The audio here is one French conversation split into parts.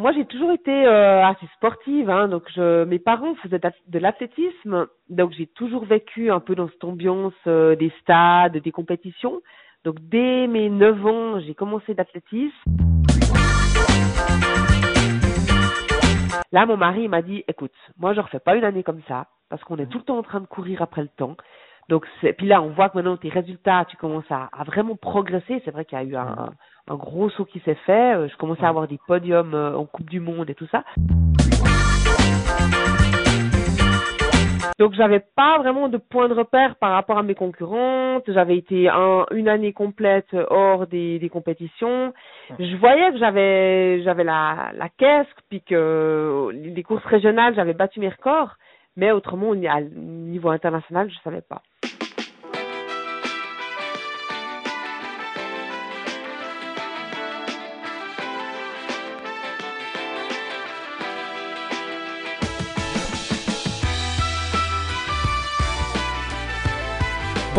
moi j'ai toujours été euh, assez sportive, hein, donc je, mes parents faisaient de l'athlétisme, donc j'ai toujours vécu un peu dans cette ambiance euh, des stades, des compétitions. Donc dès mes 9 ans, j'ai commencé l'athlétisme. Là, mon mari m'a dit, écoute, moi je refais pas une année comme ça, parce qu'on est tout le temps en train de courir après le temps. Donc, puis là, on voit que maintenant tes résultats, tu commences à, à vraiment progresser. C'est vrai qu'il y a eu un, un, gros saut qui s'est fait. Euh, je commençais à avoir des podiums euh, en Coupe du Monde et tout ça. Donc, j'avais pas vraiment de point de repère par rapport à mes concurrentes. J'avais été un, une année complète hors des, des compétitions. Je voyais que j'avais j'avais la, la caisse, puis que les courses régionales, j'avais battu mes records. Mais autrement, au niveau international, je savais pas.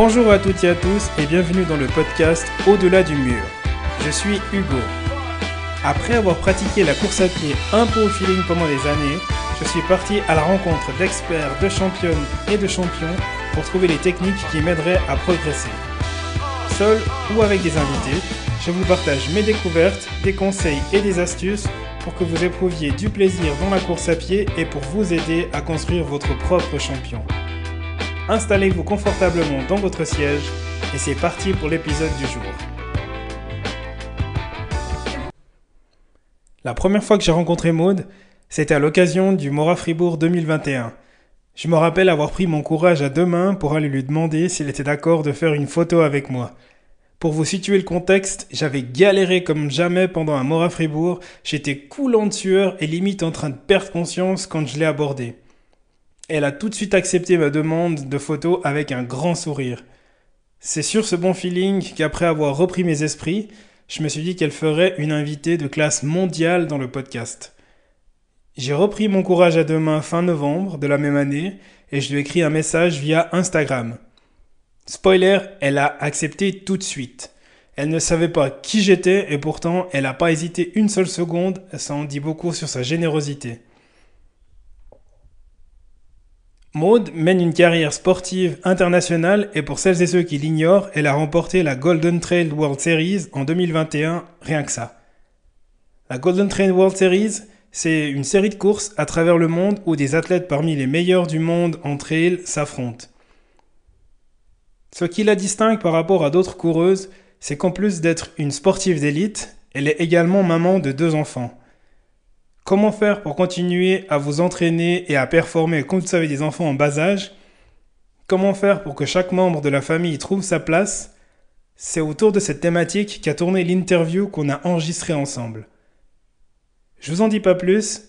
Bonjour à toutes et à tous et bienvenue dans le podcast Au-delà du mur. Je suis Hugo. Après avoir pratiqué la course à pied un peu au feeling pendant des années, je suis parti à la rencontre d'experts, de championnes et de champions pour trouver les techniques qui m'aideraient à progresser. Seul ou avec des invités, je vous partage mes découvertes, des conseils et des astuces pour que vous éprouviez du plaisir dans la course à pied et pour vous aider à construire votre propre champion. Installez-vous confortablement dans votre siège et c'est parti pour l'épisode du jour. La première fois que j'ai rencontré Maude, c'était à l'occasion du Mora Fribourg 2021. Je me rappelle avoir pris mon courage à deux mains pour aller lui demander s'il était d'accord de faire une photo avec moi. Pour vous situer le contexte, j'avais galéré comme jamais pendant un Mora Fribourg, j'étais coulant de sueur et limite en train de perdre conscience quand je l'ai abordé. Elle a tout de suite accepté ma demande de photo avec un grand sourire. C'est sur ce bon feeling qu'après avoir repris mes esprits, je me suis dit qu'elle ferait une invitée de classe mondiale dans le podcast. J'ai repris mon courage à deux mains fin novembre de la même année et je lui ai écrit un message via Instagram. Spoiler, elle a accepté tout de suite. Elle ne savait pas qui j'étais et pourtant elle n'a pas hésité une seule seconde, ça en dit beaucoup sur sa générosité. Maud mène une carrière sportive internationale et pour celles et ceux qui l'ignorent, elle a remporté la Golden Trail World Series en 2021, rien que ça. La Golden Trail World Series, c'est une série de courses à travers le monde où des athlètes parmi les meilleurs du monde en trail s'affrontent. Ce qui la distingue par rapport à d'autres coureuses, c'est qu'en plus d'être une sportive d'élite, elle est également maman de deux enfants. Comment faire pour continuer à vous entraîner et à performer comme vous avez des enfants en bas âge? Comment faire pour que chaque membre de la famille trouve sa place? C'est autour de cette thématique qu'a tourné l'interview qu'on a enregistrée ensemble. Je vous en dis pas plus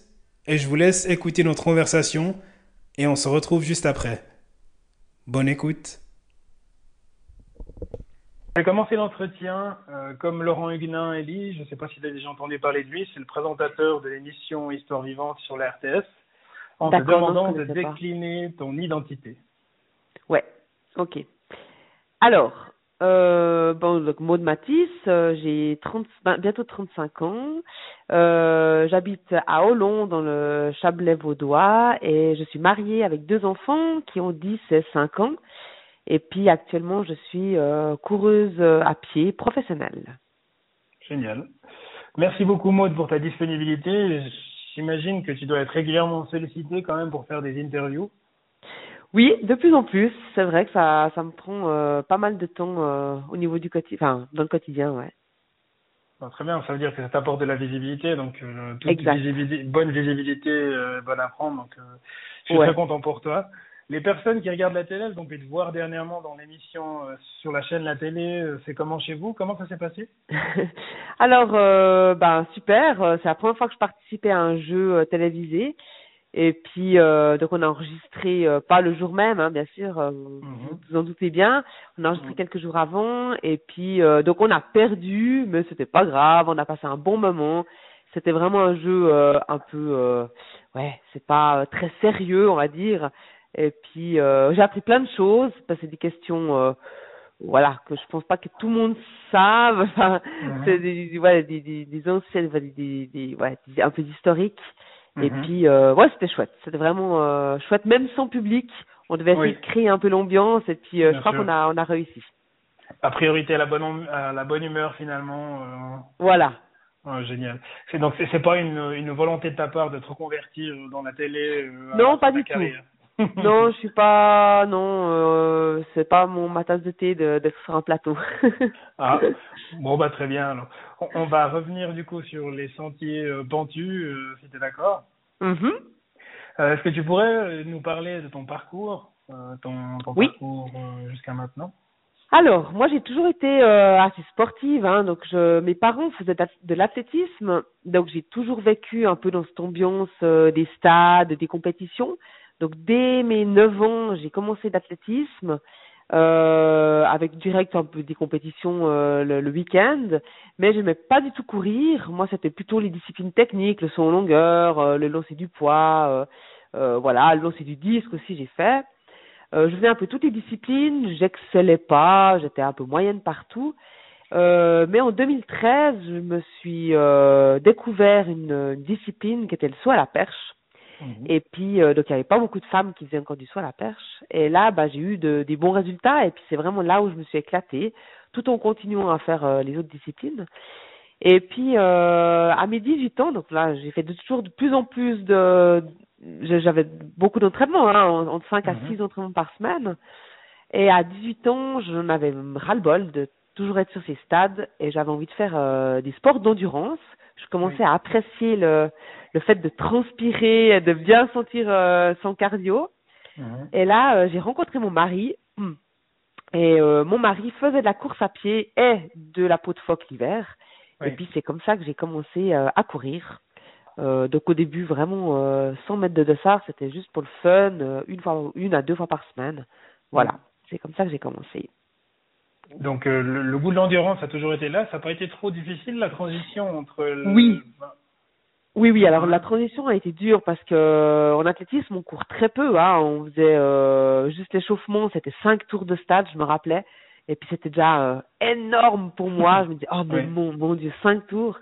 et je vous laisse écouter notre conversation et on se retrouve juste après. Bonne écoute. J'ai commencé l'entretien euh, comme Laurent Huguenin Elie, je ne sais pas si vous avez déjà entendu parler de lui, c'est le présentateur de l'émission Histoire vivante sur la RTS, en te demandant de décliner ton identité. Ouais, ok. Alors, euh, bon, donc Maud Matisse, euh, j'ai 30, ben, bientôt 35 ans. Euh, J'habite à Olon, dans le Chablais vaudois, et je suis mariée avec deux enfants qui ont 10 et 5 ans. Et puis actuellement, je suis euh, coureuse à pied professionnelle. Génial. Merci beaucoup Maud pour ta disponibilité. J'imagine que tu dois être régulièrement sollicitée quand même pour faire des interviews. Oui, de plus en plus. C'est vrai que ça, ça me prend euh, pas mal de temps euh, au niveau du quotidien, enfin dans le quotidien, ouais. très bien, ça veut dire que ça t'apporte de la visibilité, donc euh, toute visibilité, bonne visibilité, euh, bonne à prendre. Donc, je suis très content pour toi. Les personnes qui regardent la télé, elles ont pu te voir dernièrement dans l'émission sur la chaîne La Télé. c'est comment chez vous? Comment ça s'est passé? Alors, ben super. C'est la première fois que je participais à un jeu télévisé. Et puis, euh, donc on a enregistré, euh, pas le jour même, hein, bien sûr, euh, vous mhm. vous en doutez bien, on a enregistré mhm. quelques jours avant, et puis, euh, donc on a perdu, mais c'était pas grave, on a passé un bon moment. C'était vraiment un jeu un peu, ouais, c'est pas très sérieux, on va dire. Et puis, j'ai appris plein de choses, parce que c'est des questions voilà, que je pense pas que tout le monde savent. Enfin, Mhm. c'est des, ouais, des, des, des anciennes, des, des, des- ouais, des- un peu d'historique. Et Mhm. puis, euh, ouais, c'était chouette. C'était vraiment euh, chouette, même sans public. On devait essayer Oui. de créer un peu l'ambiance et puis euh, je crois qu'on a, on a réussi. À priorité à la bonne, à la bonne humeur finalement. euh, Voilà. génial. C'est donc c'est pas une, une volonté de ta part de te reconvertir dans la télé. euh, Non, pas du tout. non, je suis pas, non, euh, c'est pas mon ma tasse de thé de- d'être sur un plateau. Ah, bon bah très bien. Alors, on, on va revenir du coup sur les sentiers euh, pentus, euh, si t'es d'accord. Mhm. Est-ce que tu pourrais nous parler de ton parcours, ton, ton Oui. parcours jusqu'à maintenant? Alors, moi, j'ai toujours été euh, assez sportive. Hein, donc, je, mes parents faisaient de l'athlétisme. Donc, j'ai toujours vécu un peu dans cette ambiance euh, des stades, des compétitions. Donc, dès mes 9 ans, j'ai commencé d'athlétisme. Euh, avec direct un peu des compétitions euh, le, week-end, mais j'aimais pas du tout courir. Moi, c'était plutôt les disciplines techniques, le saut en longueur, euh, le lancer du poids, voilà, le lancer du disque aussi, j'ai fait. Je faisais un peu toutes les disciplines, j'excellais pas, j'étais un peu moyenne partout. Mais en 2013, je me suis découvert une, une discipline qui était le saut à la perche. Mhm. Et puis, euh, donc, il n'y avait pas beaucoup de femmes qui faisaient encore du saut à la perche. Et là, bah, j'ai eu de, des bons résultats. Et puis, c'est vraiment là où je me suis éclatée, tout en continuant à faire euh, les autres disciplines. Et puis, euh, à mes 18 ans, donc là, j'ai fait de, toujours de plus en plus de... J'avais beaucoup d'entraînements, hein, en- entre 5 à Mhm. 6 entraînements par semaine. Et à 18 ans, j'en avais ras-le-bol de toujours être sur ces stades et j'avais envie de faire euh, des sports d'endurance. Je commençais Oui. à apprécier le, le fait de transpirer, de bien sentir euh, son cardio. Et là, euh, j'ai rencontré mon mari. hum, Et euh, mon mari faisait de la course à pied et de la peau de phoque l'hiver. Oui. Et puis c'est comme ça que j'ai commencé à courir. Donc au début vraiment euh, 100 mètres de dossard, c'était juste pour le fun, une fois, une à deux fois par semaine. Voilà, c'est comme ça que j'ai commencé. Donc euh, le, le goût de l'endurance a toujours été là. Ça n'a pas été trop difficile la transition entre. le- Oui. Oui, oui. Alors la transition a été dure parce que euh, en athlétisme on court très peu. Hein. On faisait euh, juste l'échauffement, c'était cinq tours de stade, je me rappelais. Et puis c'était déjà euh, énorme pour moi. Je me disais oh mais Oui. mon mon dieu cinq tours.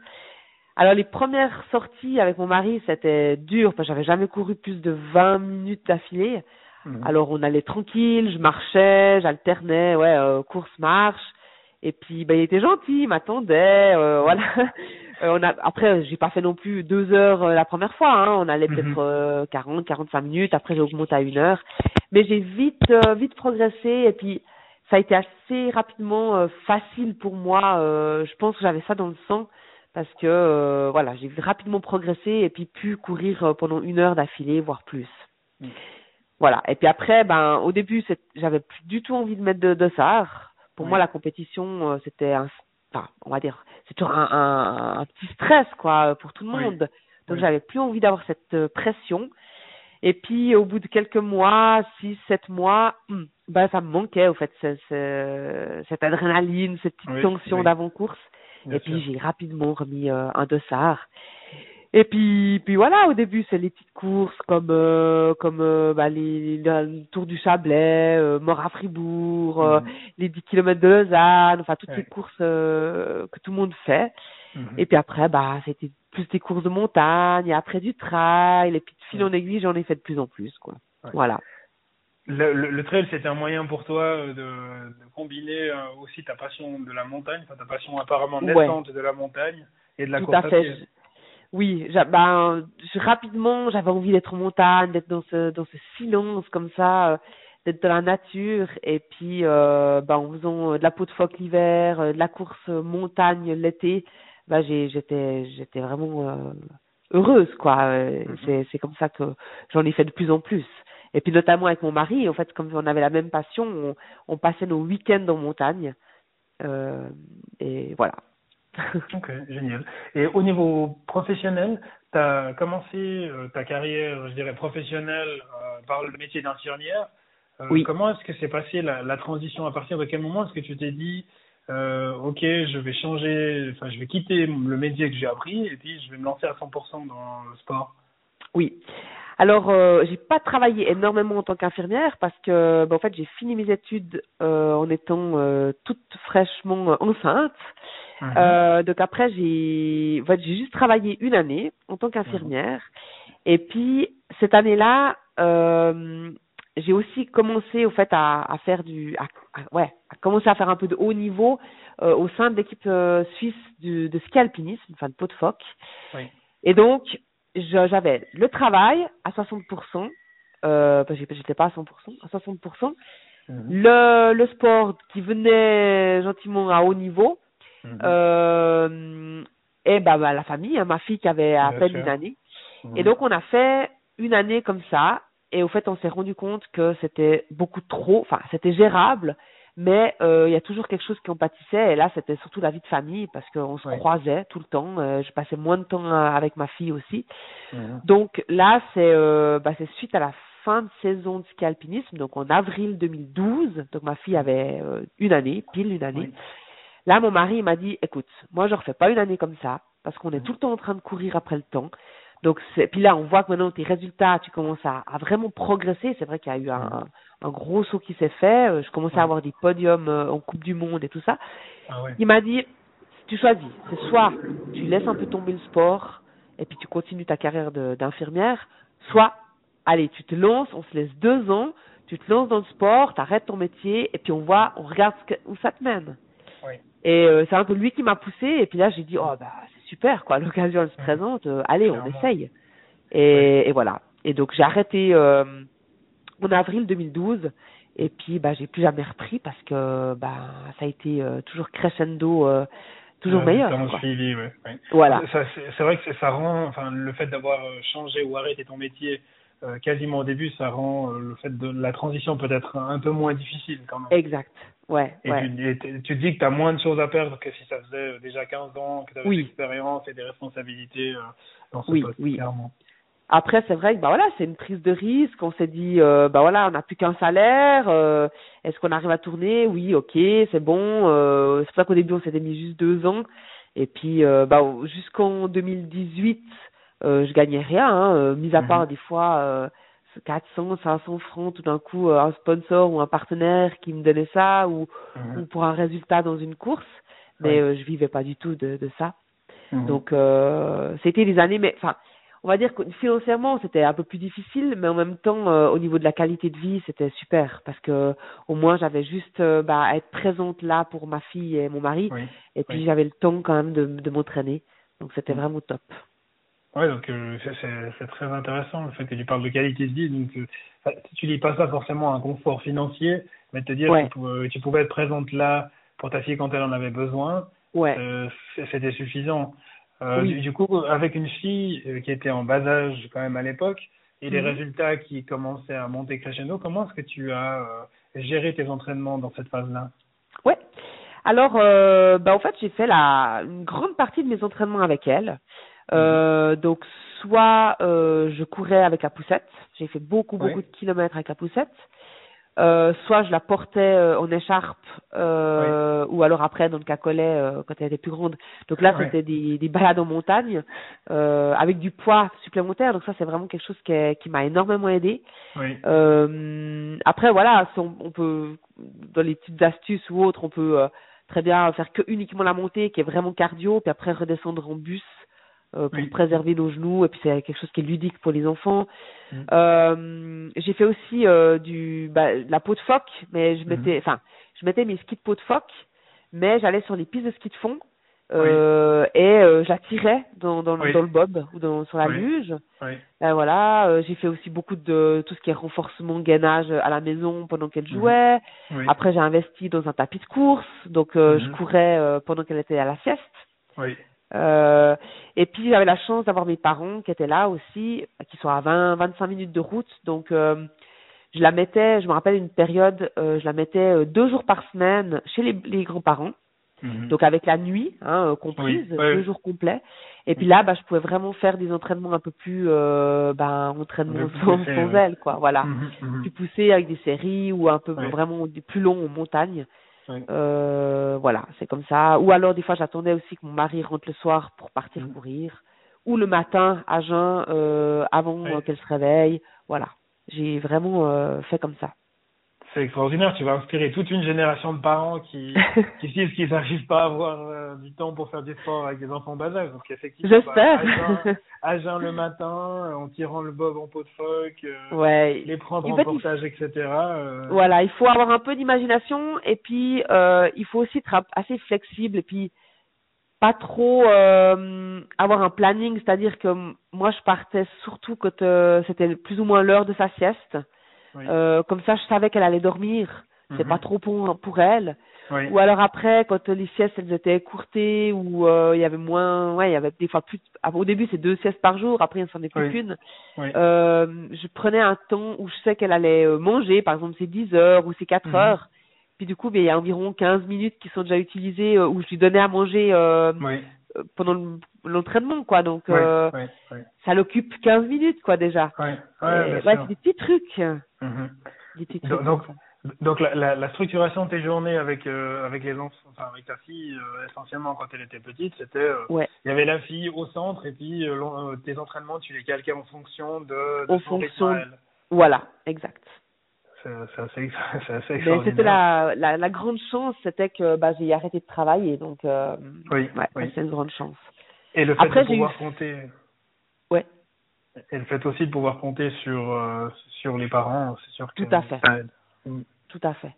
Alors les premières sorties avec mon mari c'était dur parce que j'avais jamais couru plus de 20 minutes d'affilée. mhm. Alors on allait tranquille, je marchais, j'alternais, ouais, euh, course marche. Et puis ben il était gentil, il m'attendait, euh, voilà. Euh, on a après j'ai pas fait non plus deux heures euh, la première fois, hein. On allait Mhm. peut-être euh, 40, 45 minutes. Après j'ai augmenté à une heure, mais j'ai vite euh, vite progressé et puis ça a été assez rapidement euh, facile pour moi. euh, je pense que j'avais ça dans le sang parce que euh, voilà j'ai rapidement progressé et puis pu courir pendant une heure d'affilée, voire plus. Mm. Voilà. Et puis après, ben, au début, c'est- j'avais plus du tout envie de mettre de dossard. Pour Oui. moi, la compétition, euh, c'était un, enfin, on va dire, c'est toujours un, un, un petit stress, quoi, pour tout le Oui. monde. Donc, Oui. j'avais plus envie d'avoir cette euh, pression. Et puis, au bout de quelques mois, six, sept mois, hum, ben, ça me manquait, au fait, ce- ce- cette adrénaline, cette petite Oui, tension oui. d'avant-course. Bien Et puis j'ai rapidement remis euh, un dossard. Et puis, puis voilà, au début c'est les petites courses comme euh, comme euh, bah, les, le Tour du Chablais, euh, Mort à Fribourg, euh, Mhm. les 10 kilomètres de Lausanne, enfin toutes Ouais. ces courses que tout le monde fait. Mhm. Et puis après, bah c'était plus des courses de montagne, et après du trail, et puis de fil en aiguille, j'en ai fait de plus en plus, quoi. Ouais. Voilà. Le, le, le trail, c'était un moyen pour toi de, de combiner aussi ta passion de la montagne, ta passion apparemment Ouais. naissante de la montagne et de la Tout course à fait. pied. Oui, ben, rapidement, j'avais envie d'être en montagne, d'être dans ce, dans ce silence comme ça, euh, d'être dans la nature. Et puis, euh, ben, en faisant euh, de la peau de phoque l'hiver, euh, de la course montagne l'été, ben, j'ai, j'étais, j'étais vraiment euh, heureuse, quoi. Mhm. C'est, c'est comme ça que j'en ai fait de plus en plus. Et puis notamment avec mon mari, en fait, comme on avait la même passion, on, on passait nos week-ends en montagne. Euh, et voilà. Ok, génial. Et au niveau professionnel, tu as commencé euh, ta carrière, je dirais, professionnelle euh, par le métier d'infirmière. Euh, Oui. Comment est-ce que s'est passée la, la transition? À partir de quel moment est-ce que tu t'es dit, euh, ok, je vais changer, enfin, je vais quitter le métier que j'ai appris et puis je vais me lancer à 100% dans le sport? Oui. Alors, euh, j'ai pas travaillé énormément en tant qu'infirmière parce que, ben, en fait, j'ai fini mes études euh, en étant euh, toute fraîchement enceinte. Mhm. Euh, donc après, j'ai, en fait, j'ai juste travaillé une année en tant qu'infirmière. Et puis cette année-là, euh, j'ai aussi commencé, au fait, à, à faire du, à, à- ouais, à commencer à faire un peu de haut niveau euh, au sein de l'équipe euh, suisse du, de ski alpinisme, enfin de pot de phoque. Oui. Et donc, j'avais le travail à 60%, euh, parce que j'étais- j'étais pas à 100%, à 60%, Mhm. le, le sport qui venait gentiment à haut niveau, Mhm. euh, et bah, bah, la famille, hein, ma fille qui avait à Bien peine sûr. une année. Mhm. Et donc on a fait une année comme ça, et au fait on s'est rendu compte que c'était beaucoup trop, enfin c'était gérable, mais euh, il y a toujours quelque chose qui en pâtissait, et là c'était surtout la vie de famille, parce qu'on se croisait tout le temps, euh, je passais moins de temps avec ma fille aussi. Mhm. Donc là c'est euh, bah, c'est suite à la fin de saison de ski alpinisme, donc en avril 2012, donc ma fille avait une année, pile une année. Oui. Là, mon mari m'a dit, écoute, moi je refais pas une année comme ça, parce qu'on est tout le temps en train de courir après le temps. Donc, c'est, puis là, on voit que maintenant tes résultats, tu commences à, à vraiment progresser. C'est vrai qu'il y a eu un, un gros saut qui s'est fait. Euh, Je commençais Mm. À avoir des podiums euh, en Coupe du Monde et tout ça. Ah ouais. Il m'a dit, tu choisis, c'est soit tu laisses un peu tomber le sport et puis tu continues ta carrière d'infirmière, soit, allez, tu te lances, on se laisse deux ans, tu te lances dans le sport, tu arrêtes ton métier et puis on voit, on regarde ce que- où ça te mène. Oui. Et euh, c'est un peu lui qui m'a poussé et puis là j'ai dit, oh bah c'est super quoi, l'occasion elle se présente, euh, allez, on essaye. Et, et voilà. Et donc j'ai arrêté euh, en avril 2012 et puis bah j'ai plus jamais repris parce que bah ça a été euh, toujours crescendo euh, toujours meilleur quoi. suivi, ouais. ouais. Voilà. C'est vrai que ça rend, enfin, le fait d'avoir euh, changé ou arrêté ton métier euh, quasiment au début, ça rend euh, le fait de la transition peut-être un peu moins difficile quand même. Exact. Ouais, Et ouais. tu, et tu- tu te dis que tu as moins de choses à perdre que si ça faisait euh, déjà 15 ans, que tu avais Oui. de l'expérience et des responsabilités euh, dans ce Oui, poste, oui. clairement. Après, c'est vrai que bah voilà, c'est une prise de risque. On s'est dit, euh, bah voilà, on n'a plus qu'un salaire. euh, Est-ce qu'on arrive à tourner? Oui, ok, c'est bon. Euh, c'est pour ça qu'au début, on s'était mis juste deux ans. Et puis, bah, jusqu'en 2018, euh, je gagnais rien, hein, euh, mis à Mhm. part des fois euh, 400, 500 francs tout d'un coup, euh, un sponsor ou un partenaire qui me donnait ça, ou, Mhm. ou pour un résultat dans une course. Mais euh, je vivais pas du tout de, de ça. Mhm. Donc euh, c'était des années, mais enfin, on va dire que financièrement c'était un peu plus difficile, mais en même temps euh, au niveau de la qualité de vie c'était super parce que au moins j'avais juste euh, bah, à être présente là pour ma fille et mon mari, Oui. et puis oui. j'avais le temps quand même de, de m'entraîner, donc c'était Mhm. vraiment top. Ouais, donc euh, c'est- très intéressant le fait que tu parles de qualité de vie. Donc, euh, tu lis pas ça forcément à un confort financier, mais te dire Ouais. que tu pouvais, être présente là pour ta fille quand elle en avait besoin, Ouais, euh, c'était suffisant. Euh, Oui. du, du coup, avec une fille qui était en bas âge quand même à l'époque et les Mhm. résultats qui commençaient à monter crescendo, comment est-ce que tu as géré tes entraînements dans cette phase-là? Ouais. Alors, bah en fait j'ai fait la une grande partie de mes entraînements avec elle. Euh, donc soit euh, je courais avec la poussette, j'ai fait beaucoup Oui. beaucoup de kilomètres avec la poussette. Euh, soit je la portais euh, en écharpe euh, ou alors après dans le cas collet euh, quand elle était plus grande. Donc là c'était des, des balades en montagne euh, avec du poids supplémentaire. Donc ça c'est vraiment quelque chose qui, est- qui m'a énormément aidé. Oui. Euh, après voilà, si on, on peut dans les petites astuces ou autres, on peut euh, très bien faire que uniquement la montée qui est vraiment cardio, puis après redescendre en bus euh, pour Oui. préserver nos genoux et puis c'est quelque chose qui est ludique pour les enfants. Mhm. Euh, j'ai fait aussi euh, du bah, de la peau de phoque, mais je Mhm. mettais enfin je mettais mes skis de peau de phoque, mais j'allais sur les pistes de ski de fond. Euh, et j'attirais dans, dans, le- Oui. dans le bob ou dans, sur la luge. Ben voilà, j'ai fait aussi beaucoup de tout ce qui est renforcement gainage à la maison pendant qu'elle Mhm. jouait. Après, j'ai investi dans un tapis de course, donc je courais euh, pendant qu'elle était à la sieste. Oui. Euh, et puis j'avais la chance d'avoir mes parents qui étaient là aussi, qui sont à 20, 25 minutes de route, donc euh, je la mettais, je me rappelle une période, euh, je la mettais deux jours par semaine chez les, les grands-parents, Mhm. donc avec la nuit hein, comprise, Oui, ouais. deux jours complets. Et puis là, bah, je pouvais vraiment faire des entraînements un peu plus, euh, ben, entraînements sans, poussés, sans ouais. quoi. Voilà, Mhm. Mhm. plus poussés avec des séries ou un peu Ouais. vraiment des plus longs en montagne. Euh, voilà, c'est comme ça. Ou alors des fois, j'attendais aussi que mon mari rentre le soir pour partir Mhm. courir. ou le matin à jeun euh, avant Oui. qu'elle se réveille. Voilà, j'ai vraiment euh, fait comme ça. C'est extraordinaire, tu vas inspirer toute une génération de parents qui, qui disent qu'ils n'arrivent pas à avoir euh, du temps pour faire du sport avec des enfants bas âge. Donc effectivement, J'espère. à, jeun, à jeun le matin, en tirant le bob en pot de phoque, euh, ouais. les prendre En il- portage, etc. euh, Voilà, il faut avoir un peu d'imagination et puis euh, il faut aussi être assez flexible et puis pas trop euh, avoir un planning, c'est-à-dire que moi je partais surtout quand euh, c'était plus ou moins l'heure de sa sieste. Oui. Euh, comme ça, je savais qu'elle allait dormir. C'est Mhm. pas trop pour, pour elle. Oui. Ou alors après, quand les siestes elles étaient écourtées ou euh, il y avait moins, ouais, il y avait des fois plus. ah, Au début, c'est deux siestes par jour. Après, il s'en est plus qu'une. Oui. Euh, je prenais un temps où je sais qu'elle allait manger, par exemple, c'est 10 heures ou c'est 4 Mhm. heures. Puis du coup, ben, il y a environ 15 minutes qui sont déjà utilisées où je lui donnais à manger Oui. Pendant le- l'entraînement, quoi. Donc, euh, ça l'occupe 15 minutes, quoi, déjà. C'est des petits trucs. Mhm. Des petits Donc- trucs. donc, la, la, la structuration de tes journées avec euh, avec les enfants, enfin avec ta fille euh, essentiellement quand elle était petite, c'était euh, Ouais. il y avait la fille au centre et puis euh, euh, tes entraînements tu les calquais en fonction de, de En son fonction. Voilà, exact. C'est assez, assez extraordinaire. c'était la, la, la grande chance, c'était que bah, j'ai arrêté de travailler, donc euh, Oui, ouais, oui. c'est une grande chance. Et le fait Après, de pouvoir eu- compter. Ouais. Et le fait aussi de pouvoir compter sur euh, sur les parents, c'est sûr que Tout à fait. ça aide. Mm. Tout à fait.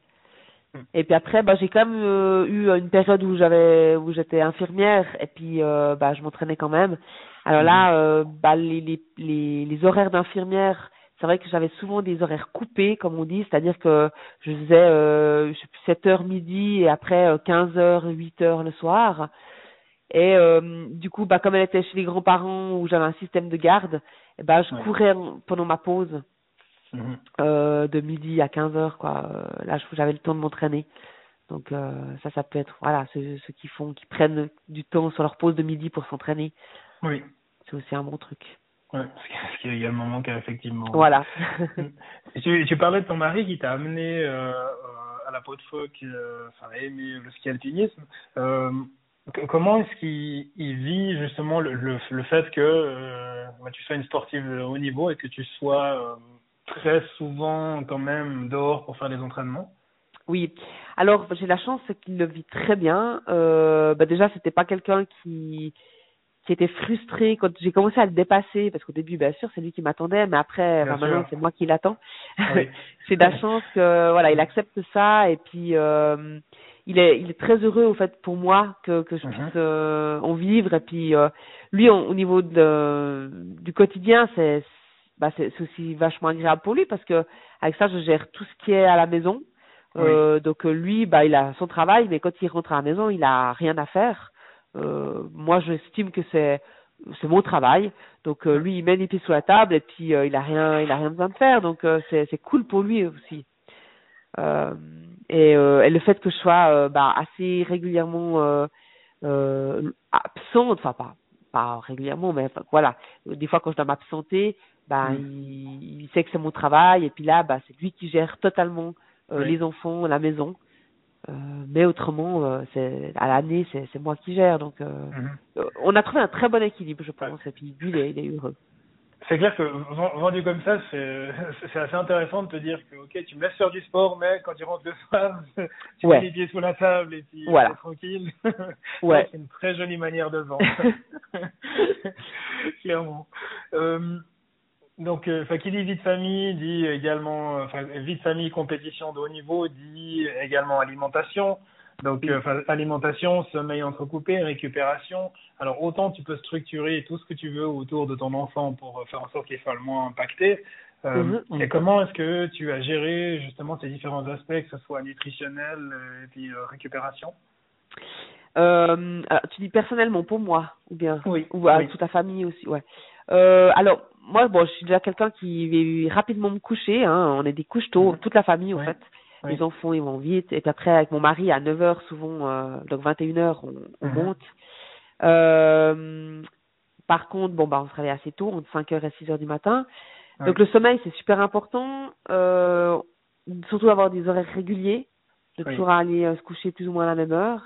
Mm. Et puis après, bah, j'ai quand même euh, eu une période où j'avais, où j'étais infirmière, et puis euh, bah, je m'entraînais quand même. Alors là, euh, bah, les, les, les, les horaires d'infirmière, c'est vrai que j'avais souvent des horaires coupés, comme on dit, c'est-à-dire que je faisais, euh, je sais plus, 7 heures midi et après euh, 15 heures, 8 heures le soir. Et euh, du coup, bah, comme elle était chez les grands-parents où j'avais un système de garde, eh ben, je Ouais. courais pendant ma pause Mhm. euh, de midi à 15 heures quoi Euh, là je- j'avais le temps de m'entraîner donc euh, ça ça peut être voilà ceux, ceux qui font qui prennent du temps sur leur pause de midi pour s'entraîner Oui. c'est aussi un bon truc Ouais, ce qui- ce qui est également manqué effectivement. voilà tu, tu parlais de ton mari qui t'a amené euh, à la peau de phoque, euh, enfin aimer le ski alpinisme. Euh, comment est-ce qu'il il vit justement le, le, le fait que euh, bah, tu sois une sportive de haut niveau et que tu sois très souvent quand même dehors pour faire des entraînements? Oui alors j'ai la chance qu'il le vit très bien euh, bah déjà c'était pas quelqu'un qui qui était frustré quand j'ai commencé à le dépasser parce qu'au début bien sûr c'est lui qui m'attendait mais après maintenant c'est moi qui l'attends. Oui. c'est de la chance que voilà il accepte ça et puis euh, il est il est très heureux au fait pour moi que que je Mhm. puisse euh, en vivre et puis euh, lui en- au niveau de du quotidien c'est bah c'est aussi vachement agréable pour lui parce que avec ça je gère tout ce qui est à la maison. Euh, donc lui bah il a son travail mais quand il rentre à la maison il a rien à faire moi j'estime que c'est c'est mon travail. Donc euh, lui il met les pieds sous la table et puis euh, il a rien il a rien besoin de faire. Donc euh, c'est c'est cool pour lui aussi. Euh, et, euh, et le fait que je sois euh, bah, assez régulièrement euh, euh, absente enfin pas pas régulièrement mais enfin, voilà. Des fois quand je dois m'absenter bah Mm. il, il sait que c'est mon travail. Et puis là bah c'est lui qui gère totalement euh, Oui. les enfants la maison. euh, mais autrement euh, c'est à l'année c'est moi qui gère donc euh, Mhm. euh, on a trouvé un très bon équilibre je pense et puis lui il est, il est heureux C'est clair que ven- vendu comme ça, c'est c'est assez intéressant de te dire que ok, tu me laisses faire du sport, mais quand tu rentres le soir, tu Ouais. mets les pieds sous la table et puis Voilà. t'es tranquille. Ouais. c'est une très jolie manière de vendre. Clairement. Euh, donc, euh, qui dit vie de famille dit également, euh, enfin, vie de famille, compétition de haut niveau, dit également alimentation. Donc, euh, alimentation, sommeil entrecoupé, récupération. Alors, autant tu peux structurer tout ce que tu veux autour de ton enfant pour faire en sorte qu'il soit le moins impacté. Euh, Mhm. Et comment est-ce que tu as géré justement ces différents aspects, que ce soit nutritionnel et puis euh, récupération? Alors, tu dis personnellement pour moi ou bien? Oui. ou à oui. toute ta famille aussi ouais alors moi bon je suis déjà quelqu'un qui va rapidement me coucher hein, on est des couches tôt toute la famille en fait. Les enfants ils vont vite. Et puis après avec mon mari à 9 heures souvent euh, donc 21 heures on, on Mhm. monte. Euh, par contre bon bah on se réveille assez tôt entre 5 heures et 6 heures du matin. Donc le sommeil c'est super important. Euh, surtout avoir des horaires réguliers. De Oui. toujours aller euh, se coucher plus ou moins à la même heure.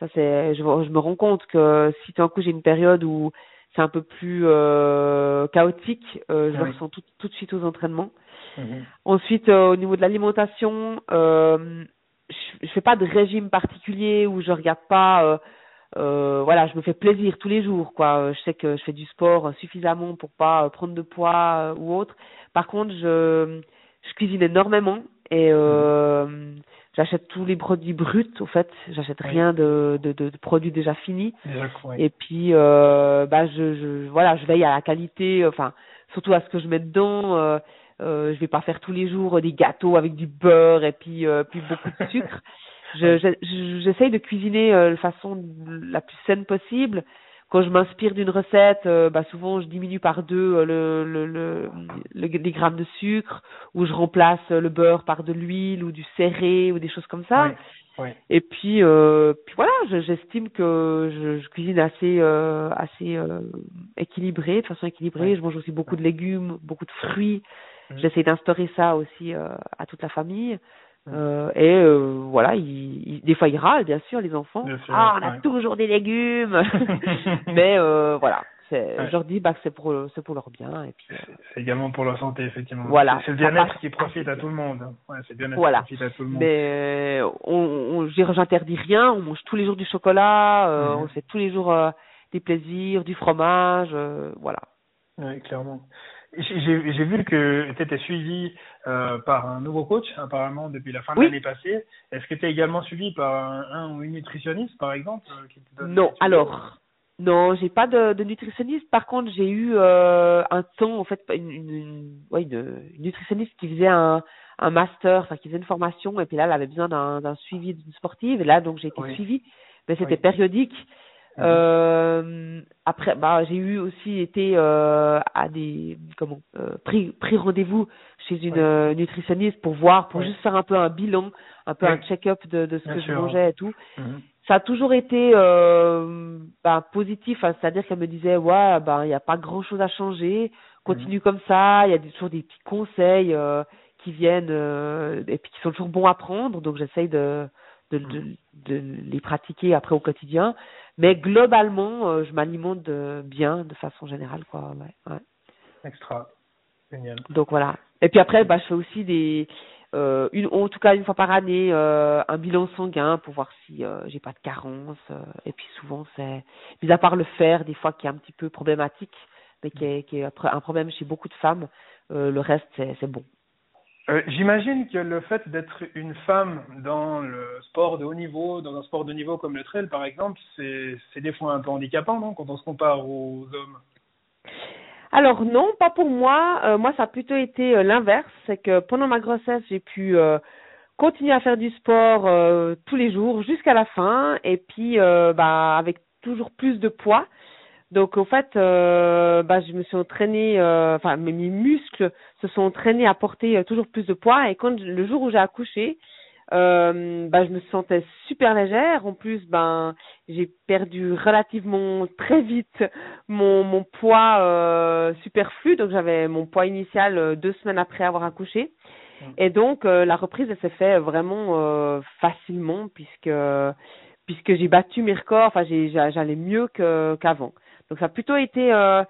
Ça c'est je, je me rends compte que si tout d'un coup j'ai une période où c'est un peu plus euh, chaotique. Euh, je le ressens tout, tout de suite aux entraînements. Mhm. Ensuite, au niveau de l'alimentation, je, je fais pas de régime particulier où je regarde pas. voilà, je me fais plaisir tous les jours, quoi. Je sais que je fais du sport suffisamment pour pas prendre de poids ou autre. Par contre, je, je cuisine énormément et mhm j'achète tous les produits bruts au fait. J'achète rien de, de, de, produits déjà finis. Et puis euh, bah je, je voilà je veille à la qualité enfin surtout à ce que je mets dedans. Euh, euh, je vais pas faire tous les jours des gâteaux avec du beurre et puis euh, puis beaucoup de sucre. Je j'essaye de cuisiner euh, de façon la plus saine possible quand je m'inspire d'une recette, euh, bah souvent je diminue par deux euh, le, le, le, les grammes de sucre, ou je remplace le beurre par de l'huile ou du serré ou des choses comme ça. Et puis, euh, puis voilà, j'estime que je, je, cuisine assez, euh, assez euh, équilibré, de façon équilibrée. Je mange aussi beaucoup de légumes, beaucoup de fruits. Mmh. J'essaie d'instaurer ça aussi à toute la famille. Euh, et euh, voilà, il, des fois ils râlent bien sûr les enfants. ah, on a toujours des légumes, mais euh, voilà, je leur dis bah c'est pour c'est pour leur bien et puis. C'est également pour leur santé effectivement. Voilà. C'est le bien-être qui profite à tout le monde. Ouais, c'est bien-être voilà. qui profite à tout le monde. Mais on, on j'interdis rien, on mange tous les jours du chocolat, mhm. on fait tous les jours des plaisirs, du fromage, voilà. Oui, clairement. J'ai vu que tu étais suivi euh, par un nouveau coach, apparemment, depuis la fin de l'année passée. Est-ce que tu es également suivi par un, ou une nutritionniste, par exemple euh, qui te donne Non, alors, non, j'ai pas de, de, nutritionniste. Par contre, j'ai eu euh, un temps, en fait, une, une, ouais, une, nutritionniste qui faisait un, un master, enfin, qui faisait une formation, et puis là, elle avait besoin d'un suivi d'une sportive, et là, donc, j'ai été suivie, mais c'était périodique. Mhm. Euh, après, bah, j'ai eu aussi été euh, à des comment euh, pris pris rendez-vous chez une euh, nutritionniste pour voir, pour juste faire un peu un bilan, un peu un check-up de, de ce que je mangeais et tout. Mhm. Ça a toujours été euh, bah, positif, hein, c'est-à-dire qu'elle me disait ouais, bah il n'y a pas grand-chose à changer, continue mhm. comme ça. Il y a toujours des petits conseils qui viennent et puis qui sont toujours bons à prendre, donc j'essaye de de, de, de les pratiquer après au quotidien. Mais globalement, euh, je m'alimente bien de façon générale, quoi. Ouais, ouais. Extra. Génial. Donc voilà. Et puis après, bah, je fais aussi des, euh, une, en tout cas une fois par année, euh, un bilan sanguin pour voir si euh, j'ai pas de carence. Et puis souvent, c'est, mis à part le fer, des fois qui est un petit peu problématique, mais qui est, qui est un problème chez beaucoup de femmes, le reste c'est bon. Euh, j'imagine que le fait d'être une femme dans le sport de haut niveau, dans un sport de niveau comme le trail par exemple, c'est des fois un peu handicapant, non, quand on se compare aux hommes? Alors non, pas pour moi. Euh, moi, ça a plutôt été euh, l'inverse. C'est que pendant ma grossesse, j'ai pu continuer à faire du sport tous les jours jusqu'à la fin, et puis bah avec toujours plus de poids. Donc en fait, euh, bah, je me suis entraînée, euh, enfin mes, muscles se sont entraînés à porter euh, toujours plus de poids. Et quand le jour où j'ai accouché, euh, bah, je me sentais super légère. En plus, ben j'ai perdu relativement très vite mon, mon poids euh, superflu. Donc j'avais mon poids initial deux semaines après avoir accouché. Mmh. Et donc la reprise elle s'est fait vraiment facilement puisque puisque j'ai battu mes records. Enfin j'allais mieux que qu'avant. Donc ça a plutôt été euh,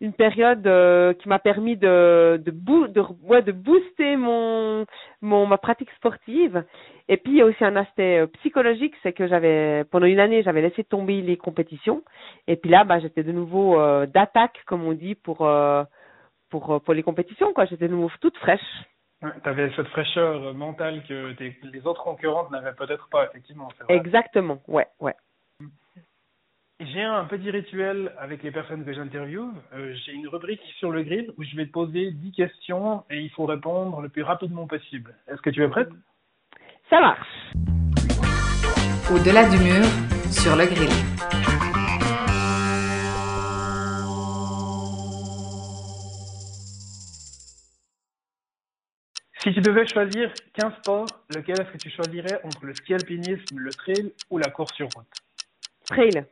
une période euh, qui m'a permis de de, de, ouais, de booster mon, mon ma pratique sportive. Et puis il y a aussi un aspect euh, psychologique, c'est que j'avais pendant une année j'avais laissé tomber les compétitions. Et puis là, bah, j'étais de nouveau d'attaque, comme on dit, pour pour pour les compétitions. quoi. J'étais de nouveau toute fraîche. tu avais cette fraîcheur mentale que les autres concurrentes n'avaient peut-être pas, effectivement. Exactement, ouais, ouais. J'ai un petit rituel avec les personnes que j'interviewe. Euh, j'ai une rubrique sur le grill où je vais te poser 10 questions et il faut répondre le plus rapidement possible. Est-ce que tu es prête? Ça marche. Au-delà du mur, sur le grill. Si tu devais choisir 15 sports, lequel est-ce que tu choisirais entre le ski alpinisme, le trail ou la course sur route? Trail.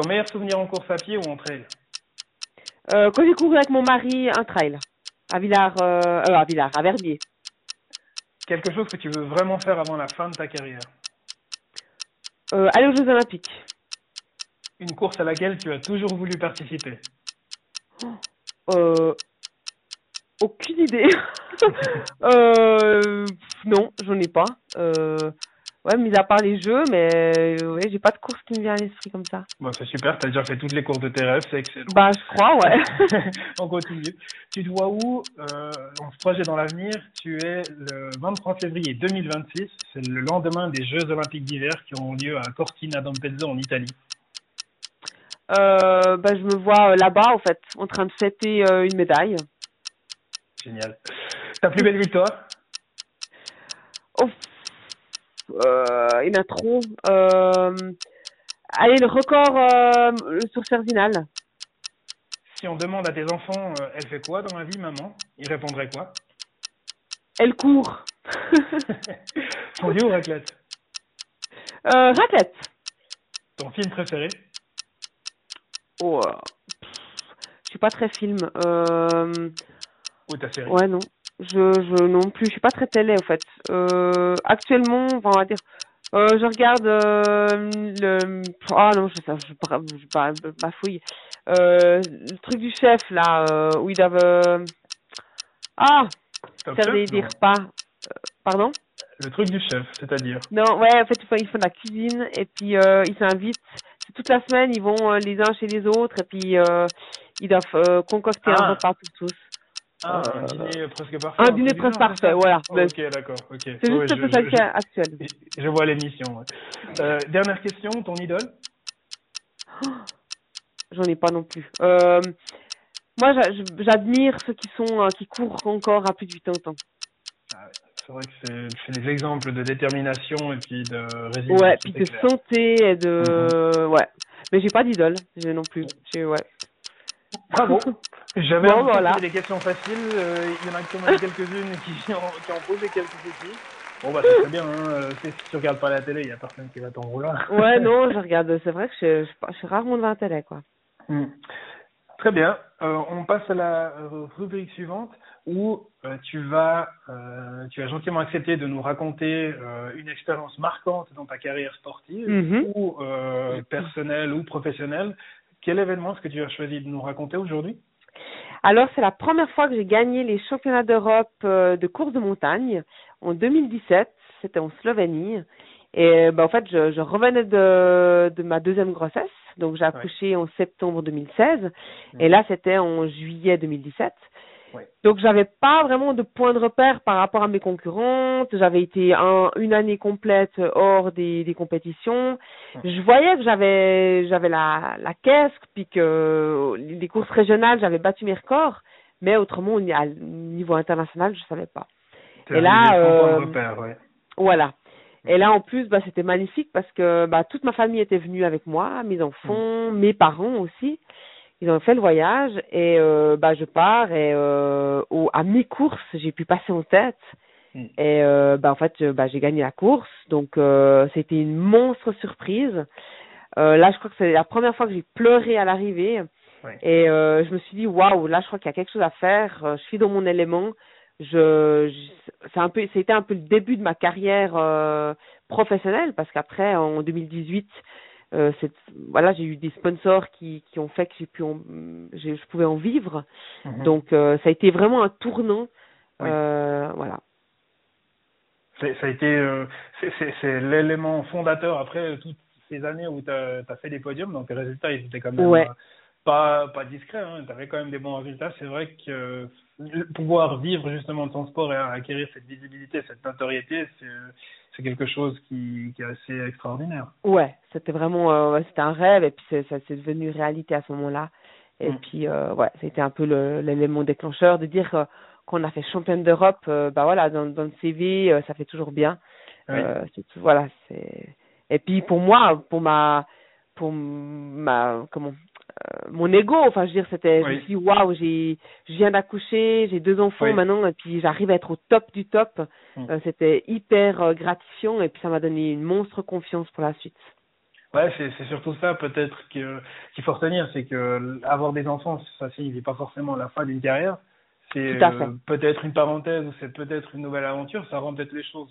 Ton meilleur souvenir en course à pied ou en trail euh, Quand j'ai couru avec mon mari, un trail. À Villars, euh, euh, à Villars, à Verbier. Quelque chose que tu veux vraiment faire avant la fin de ta carrière euh, Aller aux Jeux Olympiques. Une course à laquelle tu as toujours voulu participer euh, Aucune idée. non, j'en ai pas. Ouais, mis à part les jeux, mais euh, ouais, j'ai pas de course qui me vient à l'esprit comme ça. Bon, c'est super, t'as déjà fait toutes les courses de tes rêves, c'est excellent. Bah, je crois, ouais. On continue. Tu te vois où euh, On se projette dans l'avenir. Tu es le 23 février 2026, c'est le lendemain des Jeux Olympiques d'hiver qui auront lieu à Cortina d'Ampezzo en Italie. Euh, bah, je me vois euh, là-bas, en fait, en train de fêter une médaille. Génial. Ta plus belle victoire? Oh, euh, il y en a trop. Euh, allez, le record euh, sur Cerzinal. Si on demande à tes enfants, euh, elle fait quoi dans la vie, maman? Ils répondraient quoi? Elle court. Fondue ou raclette? Euh, Raclette. Ton film préféré? Oh, je suis pas très film. Ou ta série? Ouais, non. Je, je non plus, je suis pas très télé en fait. Euh, actuellement, on va dire, euh, je regarde euh, le ah non, je sais, je, je, je, ma fouille. Euh, le truc du chef là euh, où ils doivent euh, ah Top faire des, Chef, des repas. Euh, pardon? Le truc du chef, c'est-à-dire? Non, ouais, en fait, ils font, ils font de la cuisine et puis euh, ils s'invitent. C'est toute la semaine, ils vont les uns chez les autres et puis euh, ils doivent euh, concocter un Ah. repas pour tous. Ah, un Euh, dîner presque parfait. Un dîner presque parfait, voilà. Oh, ok, d'accord. C'est juste un peu ça qui est actuel. je, je vois l'émission. ouais. Euh, dernière question, ton idole J'en ai pas non plus. Euh, moi, j'admire ceux qui sont euh, qui courent encore à plus de 80 ans. Ah ouais, C'est vrai que c'est des exemples de détermination et puis de résilience. Ouais, puis de clair. santé et de ouais. Mais j'ai pas d'idole, non plus. J'ai ouais. Bravo. J'avais Bon, envie de voilà. poser des questions faciles. euh, Il y en a quelques-unes qui, en- qui ont posé quelques soucis. Bon, bah, c'est très bien. Hein. euh, Si tu regardes pas la télé, il y a personne qui va t'en vouloir. Ouais, non, je regarde. C'est vrai que je, je, je suis rarement devant la télé, quoi. Hmm. Très bien. Euh, on passe à la rubrique suivante où euh, tu vas, euh, tu as gentiment accepté de nous raconter une expérience marquante dans ta carrière sportive Mhm. ou personnelle ou professionnelle. Quel événement est-ce que tu as choisi de nous raconter aujourd'hui? Alors, c'est la première fois que j'ai gagné les championnats d'Europe euh, de course de montagne en 2017. C'était en Slovénie. Et bah, en fait, je, je revenais de, de ma deuxième grossesse. Donc, j'ai accouché en septembre 2016. Et là, c'était en juillet 2017. Donc, j'avais pas vraiment de point de repère par rapport à mes concurrentes. J'avais été un, une année complète hors des, des compétitions. Je voyais que j'avais j'avais la, la caisse, puis que les courses régionales, j'avais battu mes records. Mais autrement, au niveau international, je savais pas. Et là, euh, de repère, ouais. Voilà. Et là, en plus, bah, c'était magnifique parce que bah, toute ma famille était venue avec moi, mes enfants, mes parents aussi. Ils ont fait le voyage et euh, bah, je pars et euh, au, à mi-course, j'ai pu passer en tête. Mm. Et euh, bah, en fait, bah, j'ai gagné la course. Donc, euh, c'était une monstre surprise. Euh, là, je crois que c'est la première fois que j'ai pleuré à l'arrivée. Ouais. Et euh, je me suis dit, waouh, là, je crois qu'il y a quelque chose à faire. Je suis dans mon élément je, je c'est un peu c'était un peu le début de ma carrière euh, professionnelle parce qu'après en 2018 euh, voilà j'ai eu des sponsors qui qui ont fait que j'ai pu en, j'ai- je pouvais en vivre Mhm. donc euh, ça a été vraiment un tournant Oui. euh, voilà C'est- ça a été, euh, c'est- c'est c'est l'élément fondateur après toutes ces années où tu as, fait des podiums, donc tes résultats ils étaient quand même Ouais. pas, pas discrets, hein, tu avais quand même des bons résultats. C'est vrai que euh, pouvoir vivre justement de ton sport et acquérir cette visibilité, cette notoriété, c'est c'est quelque chose qui, qui est assez extraordinaire. ouais c'était vraiment euh, c'était un rêve et puis ça c'est devenu réalité à ce moment-là et Mm. puis euh, ouais c'était un peu l'élément déclencheur de dire euh, qu'on a fait championne d'Europe bah voilà dans, dans le CV ça fait toujours bien Oui. Voilà, c'est et puis pour moi, pour ma pour ma comment mon ego, enfin je veux dire c'était je me suis dit waouh, j'ai je viens d'accoucher, j'ai deux enfants Oui. maintenant et puis j'arrive à être au top du top. Mm. Euh, c'était hyper euh, gratifiant et puis ça m'a donné une monstre confiance pour la suite. Ouais, c'est c'est surtout ça peut-être que qu'il faut retenir, c'est que avoir des enfants, ça signifie pas forcément la fin d'une carrière. C'est euh, peut-être une parenthèse ou c'est peut-être une nouvelle aventure. Ça rend peut-être les choses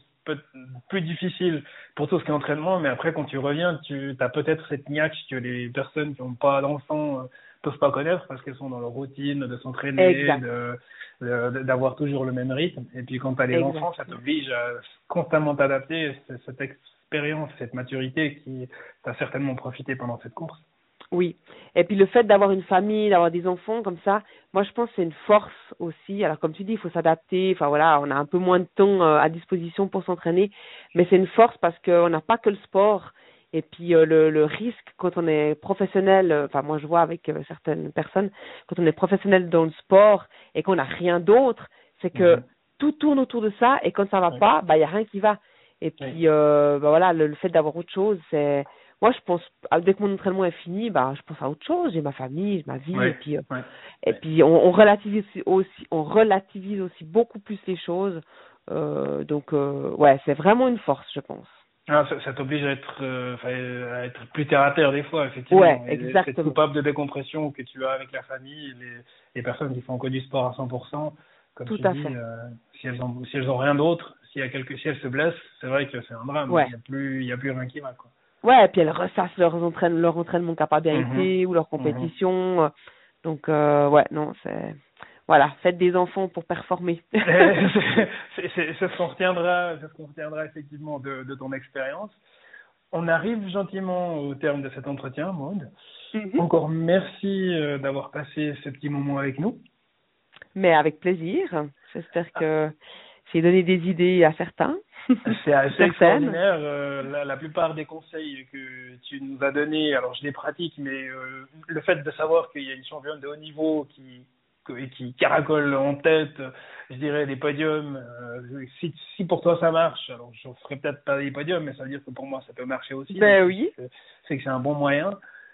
plus difficile pour tout ce qui est entraînement, mais après, quand tu reviens, tu as peut-être cette niaque que les personnes qui n'ont pas d'enfants euh, peuvent pas connaître parce qu'elles sont dans leur routine de s'entraîner, d'avoir toujours le même rythme. Et puis quand tu as les enfants, ça t'oblige à constamment t'adapter. Cette expérience, cette maturité qui t'a certainement profité pendant cette course. Oui. Et puis le fait d'avoir une famille, d'avoir des enfants comme ça, moi je pense que c'est une force aussi. Alors comme tu dis, il faut s'adapter. Enfin voilà, on a un peu moins de temps euh, à disposition pour s'entraîner, mais c'est une force parce qu'on n'a pas que le sport. Et puis euh, le, le risque quand on est professionnel, euh, enfin moi je vois avec certaines personnes, quand on est professionnel dans le sport et qu'on n'a rien d'autre, c'est que mhm. tout tourne autour de ça et quand ça va pas, bah il y a rien qui va. Et puis bah, voilà, le fait d'avoir autre chose, c'est moi je pense dès que mon entraînement est fini bah je pense à autre chose. J'ai ma famille j'ai ma vie et puis euh, et puis on, on, relativise aussi on relativise aussi beaucoup plus les choses. Euh, donc euh, ouais c'est vraiment une force je pense. Ah, ça, ça t'oblige à être euh, à être plus terre à terre des fois effectivement. Ouais exactement. coupable de décompression que tu as avec la famille les les personnes qui font que du sport à 100% comme Tout tu à dis fait. si elles ont si elles ont rien d'autre s'il y a quelque si elles se blessent c'est vrai que c'est un drame. Ouais. il y a plus il y a plus rien qui va quoi Ouais, et puis elles ressassent leur, entraîne, leur entraînement Mhm. été ou leur compétition. Donc, euh, ouais, non, c'est. Voilà, faites des enfants pour performer. c'est ce qu'on retiendra, ce qu'on retiendra effectivement de, de ton expérience. On arrive gentiment au terme de cet entretien, Maud. Mhm. Encore merci euh, d'avoir passé ce petit moment avec nous. Mais avec plaisir. J'espère que j'ai donné des idées à certains. C'est assez extraordinaire. euh, la, la plupart des conseils que tu nous as donnés, alors je les pratique, mais euh, le fait de savoir qu'il y a une championne de haut niveau qui qui caracole en tête, je dirais des podiums. euh, si, si pour toi ça marche, alors je ferai peut-être pas des podiums, mais ça veut dire que pour moi ça peut marcher aussi. Ben oui. c'est- que c'est un bon moyen.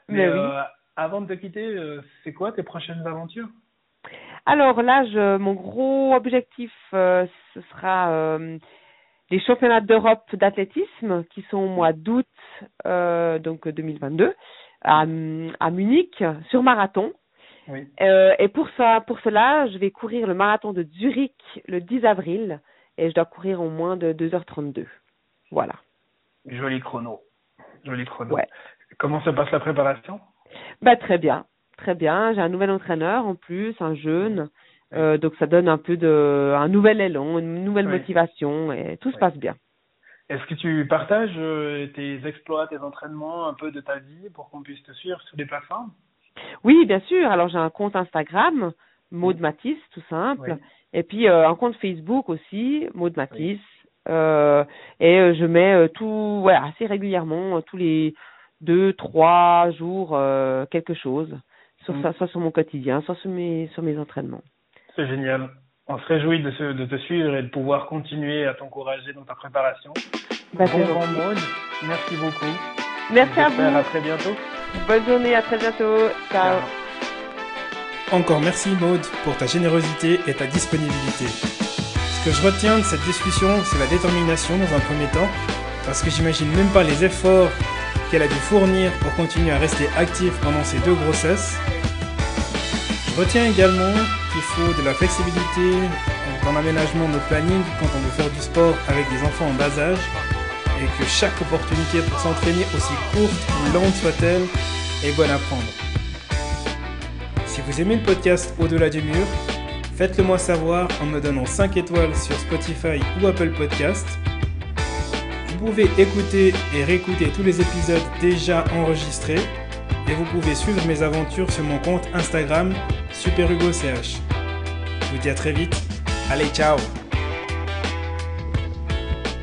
Mais Mais oui. euh, avant de te quitter, c'est quoi tes prochaines aventures? Alors là, je, mon gros objectif, euh, ce sera euh, les championnats d'Europe d'athlétisme qui sont au mois d'août euh, donc 2022 à, à Munich sur marathon. Oui. Euh, et pour ça, pour cela, je vais courir le marathon de Zurich le 10 avril et je dois courir en moins de 2h32. Voilà. Joli chrono. Joli chrono. Ouais. Comment se passe la préparation? Bah très bien, très bien. J'ai un nouvel entraîneur en plus, un jeune. Euh, donc ça donne un peu de un nouvel élan, une nouvelle Oui. motivation et tout se passe bien. Est-ce que tu partages euh, tes exploits, tes entraînements, un peu de ta vie pour qu'on puisse te suivre sur des plateformes? Oui, bien sûr. Alors j'ai un compte Instagram, Maud Matisse, tout simple. Oui. Et puis euh, un compte Facebook aussi, Maud Matisse. Euh, et je mets tout, ouais, assez régulièrement, tous les deux, trois jours, quelque chose. Sur Mm. soit sur mon quotidien, soit sur mes sur mes entraînements. C'est génial. On se réjouit de, se- de te suivre et de pouvoir continuer à t'encourager dans ta préparation. Bah, bon Maud. Merci beaucoup. Merci à vous. À très bientôt. Bonne journée, à très bientôt. Ciao. Encore merci Maude pour ta générosité et ta disponibilité. Ce que je retiens de cette discussion, c'est la détermination dans un premier temps, parce que j'imagine même pas les efforts qu'elle a dû fournir pour continuer à rester active pendant ces deux grossesses. Je retiens également faut de la flexibilité dans l'aménagement de notre planning quand on veut faire du sport avec des enfants en bas âge, et que chaque opportunité pour s'entraîner, aussi courte ou lente soit-elle, est bonne à prendre. Si vous aimez le podcast Au-delà du mur, faites-le moi savoir en me donnant 5 étoiles sur Spotify ou Apple Podcast. Vous pouvez écouter et réécouter tous les épisodes déjà enregistrés et vous pouvez suivre mes aventures sur mon compte Instagram SuperHugoCH. Vous dis à très vite. Allez, ciao